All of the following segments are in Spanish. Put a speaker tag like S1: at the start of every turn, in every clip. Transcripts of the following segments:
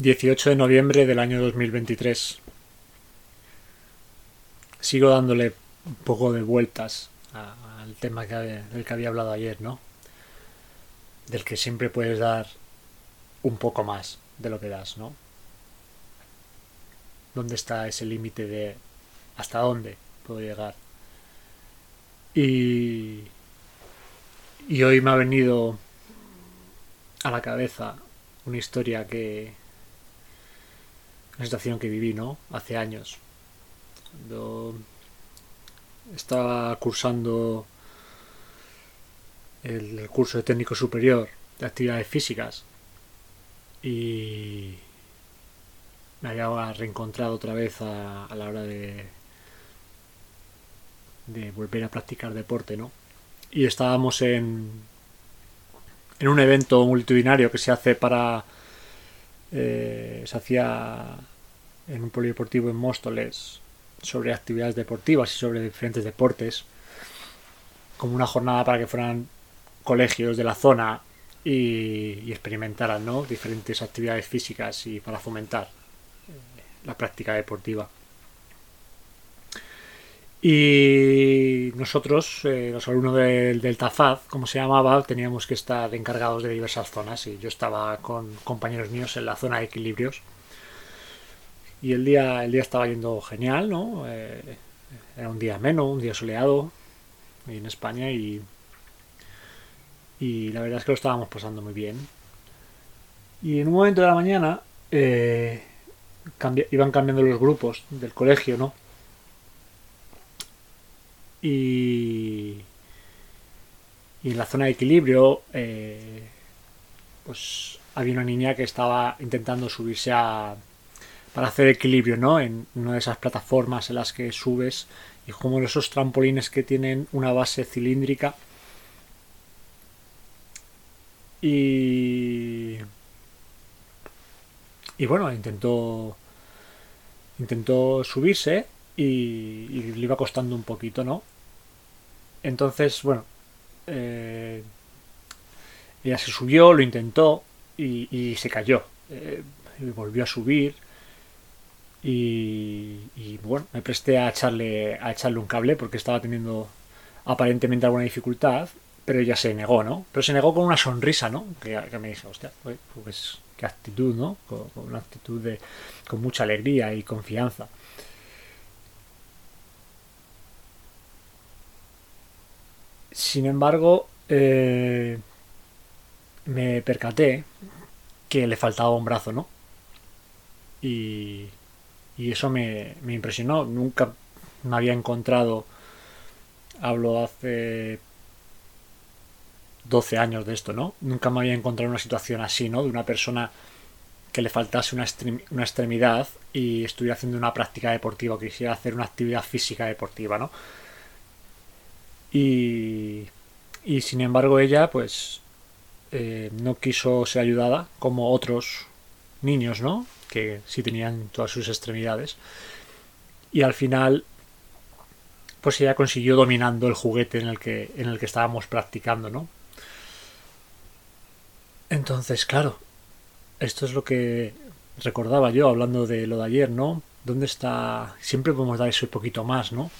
S1: 18 de noviembre del año 2023. Sigo dándole un poco de vueltas al tema del que había hablado ayer, ¿no? Del que siempre puedes dar un poco más de lo que das, ¿no? ¿Dónde está ese límite de hasta dónde puedo llegar? Y, y hoy me ha venido a la cabeza una historia que una situación que viví, ¿no? Hace años. Cuando estaba cursando el, curso de técnico superior de actividades físicas y me había reencontrado otra vez a, la hora de de volver a practicar deporte, ¿no? Y estábamos en en un evento multitudinario que se hace para eh, se hacía en un polideportivo en Móstoles sobre actividades deportivas y sobre diferentes deportes, como una jornada para que fueran colegios de la zona y, experimentaran ¿no? diferentes actividades físicas y para fomentar eh, la práctica deportiva. Y nosotros, eh, los alumnos del, del como se llamaba, teníamos que estar encargados de diversas zonas. Y yo estaba con compañeros míos en la zona de equilibrios. Y el día, el día estaba yendo genial, ¿no? Eh, era un día menos, un día soleado en España y, y la verdad es que lo estábamos pasando muy bien. Y en un momento de la mañana eh, iban cambiando los grupos del colegio, ¿no? Y, y en la zona de equilibrio, eh, pues había una niña que estaba intentando subirse a para hacer equilibrio, ¿no? En una de esas plataformas en las que subes y como esos trampolines que tienen una base cilíndrica. Y y bueno, intentó intentó subirse y, le iba costando un poquito, ¿no? Entonces, bueno, eh, ella se subió, lo intentó y, se cayó. Eh, volvió a subir y, bueno, me presté a echarle, a echarle un cable porque estaba teniendo aparentemente alguna dificultad, pero ella se negó, ¿no? Pero se negó con una sonrisa, ¿no? Que, me dijo, hostia, pues qué actitud, ¿no? Con, una actitud de, con mucha alegría y confianza. Sin embargo, eh, me percaté que le faltaba un brazo, ¿no? Y, y eso me, me impresionó. Nunca me había encontrado, hablo hace 12 años de esto, ¿no? Nunca me había encontrado una situación así, ¿no? De una persona que le faltase una, extremidad y estuviera haciendo una práctica deportiva, quisiera hacer una actividad física deportiva, ¿no? Y, y sin embargo ella, pues, eh, no quiso ser ayudada como otros niños, ¿no? Que sí tenían todas sus extremidades. Y al final, pues ella consiguió dominando el juguete en el que, en el que estábamos practicando, ¿no? Entonces, claro, esto es lo que recordaba yo hablando de lo de ayer, ¿no? ¿Dónde está? Siempre podemos dar eso un poquito más, ¿no?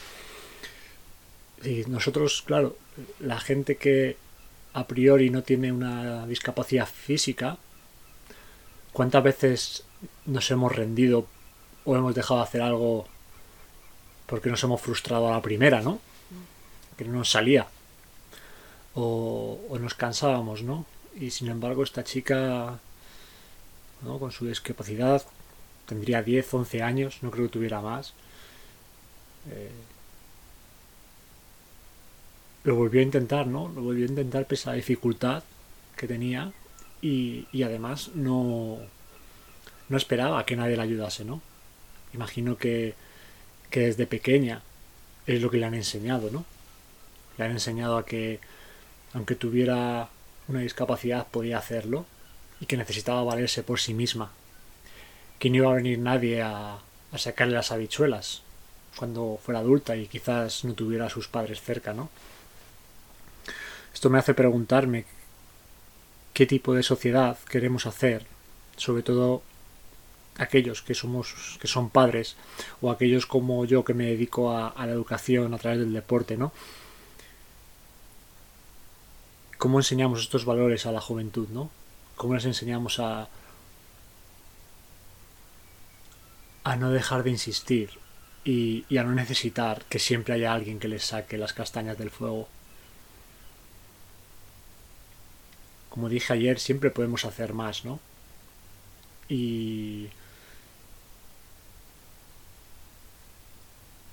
S1: Y nosotros, claro, la gente que a priori no tiene una discapacidad física, ¿cuántas veces nos hemos rendido o hemos dejado de hacer algo porque nos hemos frustrado a la primera, ¿no? Que no nos salía. O, nos cansábamos, ¿no? Y sin embargo esta chica, ¿no? con su discapacidad, tendría 10, 11 años, no creo que tuviera más. Eh, lo volvió a intentar, ¿no? Lo volvió a intentar pese a la dificultad que tenía y además no, no esperaba que nadie la ayudase, ¿no? Imagino que, que desde pequeña es lo que le han enseñado, ¿no? Le han enseñado a que aunque tuviera una discapacidad podía hacerlo y que necesitaba valerse por sí misma. Que no iba a venir nadie a, a sacarle las habichuelas cuando fuera adulta y quizás no tuviera a sus padres cerca, ¿no? Esto me hace preguntarme qué tipo de sociedad queremos hacer, sobre todo aquellos que somos que son padres o aquellos como yo que me dedico a, la educación a través del deporte, ¿no? ¿Cómo enseñamos estos valores a la juventud, ¿no? ¿Cómo les enseñamos a, a no dejar de insistir y, a no necesitar que siempre haya alguien que les saque las castañas del fuego. Como dije ayer, siempre podemos hacer más, ¿no? Y...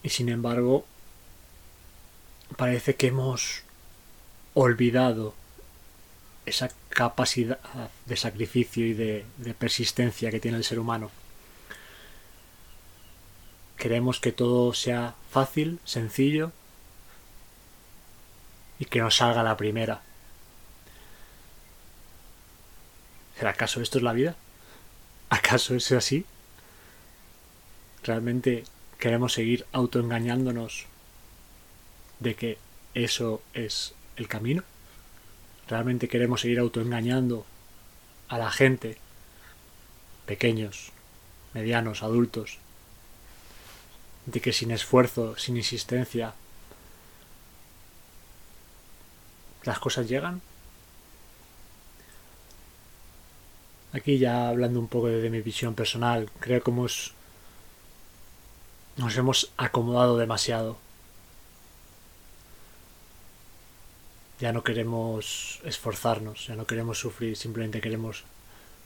S1: Y sin embargo, parece que hemos olvidado esa capacidad de sacrificio y de, de persistencia que tiene el ser humano. Queremos que todo sea fácil, sencillo y que nos salga la primera. ¿Será acaso esto es la vida? ¿Acaso es así? ¿Realmente queremos seguir autoengañándonos de que eso es el camino? ¿Realmente queremos seguir autoengañando a la gente, pequeños, medianos, adultos, de que sin esfuerzo, sin insistencia, las cosas llegan. Aquí ya hablando un poco de, mi visión personal, creo que hemos, nos hemos acomodado demasiado. Ya no queremos esforzarnos, ya no queremos sufrir, simplemente queremos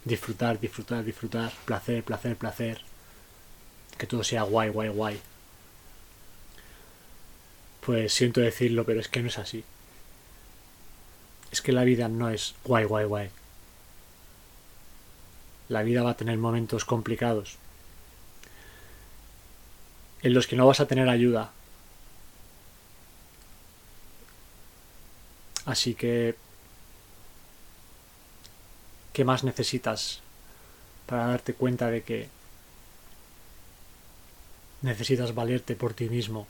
S1: disfrutar, disfrutar, disfrutar, placer, placer, placer. Que todo sea guay, guay, guay pues siento decirlo, pero es que no es así. Es que la vida no es guay, guay, guay. La vida va a tener momentos complicados, en los que no vas a tener ayuda. Así que, ¿qué más necesitas para darte cuenta de que necesitas valerte por ti mismo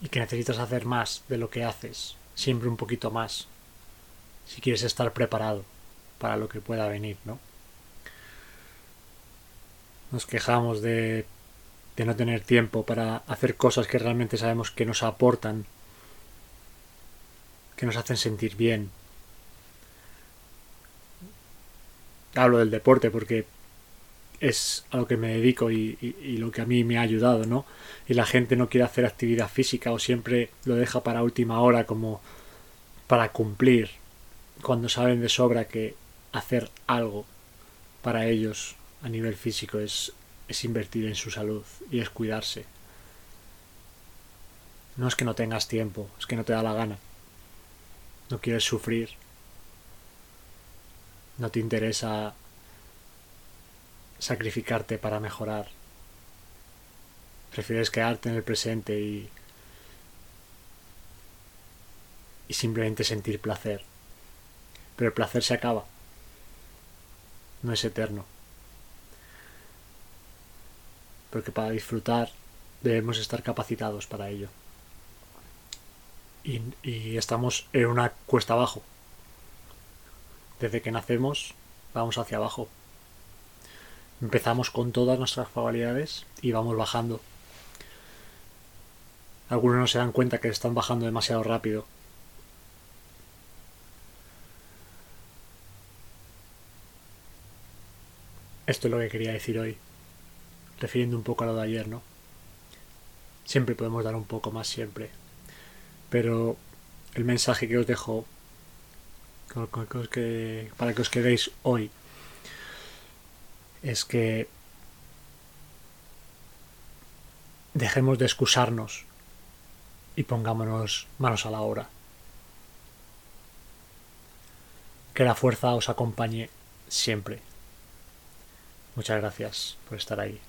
S1: y que necesitas hacer más de lo que haces, siempre un poquito más, si quieres estar preparado para lo que pueda venir, ¿no? Nos quejamos de, de no tener tiempo para hacer cosas que realmente sabemos que nos aportan, que nos hacen sentir bien. Hablo del deporte porque es a lo que me dedico y, lo que a mí me ha ayudado, ¿no? Y la gente no quiere hacer actividad física o siempre lo deja para última hora como para cumplir, cuando saben de sobra que hacer algo para ellos a nivel físico es, es invertir en su salud y es cuidarse. No es que no tengas tiempo, es que no te da la gana. No quieres sufrir. No te interesa sacrificarte para mejorar. Prefieres quedarte en el presente y, y simplemente sentir placer. Pero el placer se acaba. No es eterno. Porque para disfrutar debemos estar capacitados para ello. Y, y estamos en una cuesta abajo. Desde que nacemos vamos hacia abajo Empezamos con todas nuestras probabilidades y vamos bajando. Algunos no se dan cuenta que están bajando demasiado rápido. Esto es lo que quería decir hoy, refiriendo un poco a lo de ayer, ¿no? Siempre podemos dar un poco más, siempre. Pero el mensaje que os dejo para que os quedéis hoy es que dejemos de excusarnos y pongámonos manos a la obra. Que la fuerza os acompañe siempre. Muchas gracias por estar ahí.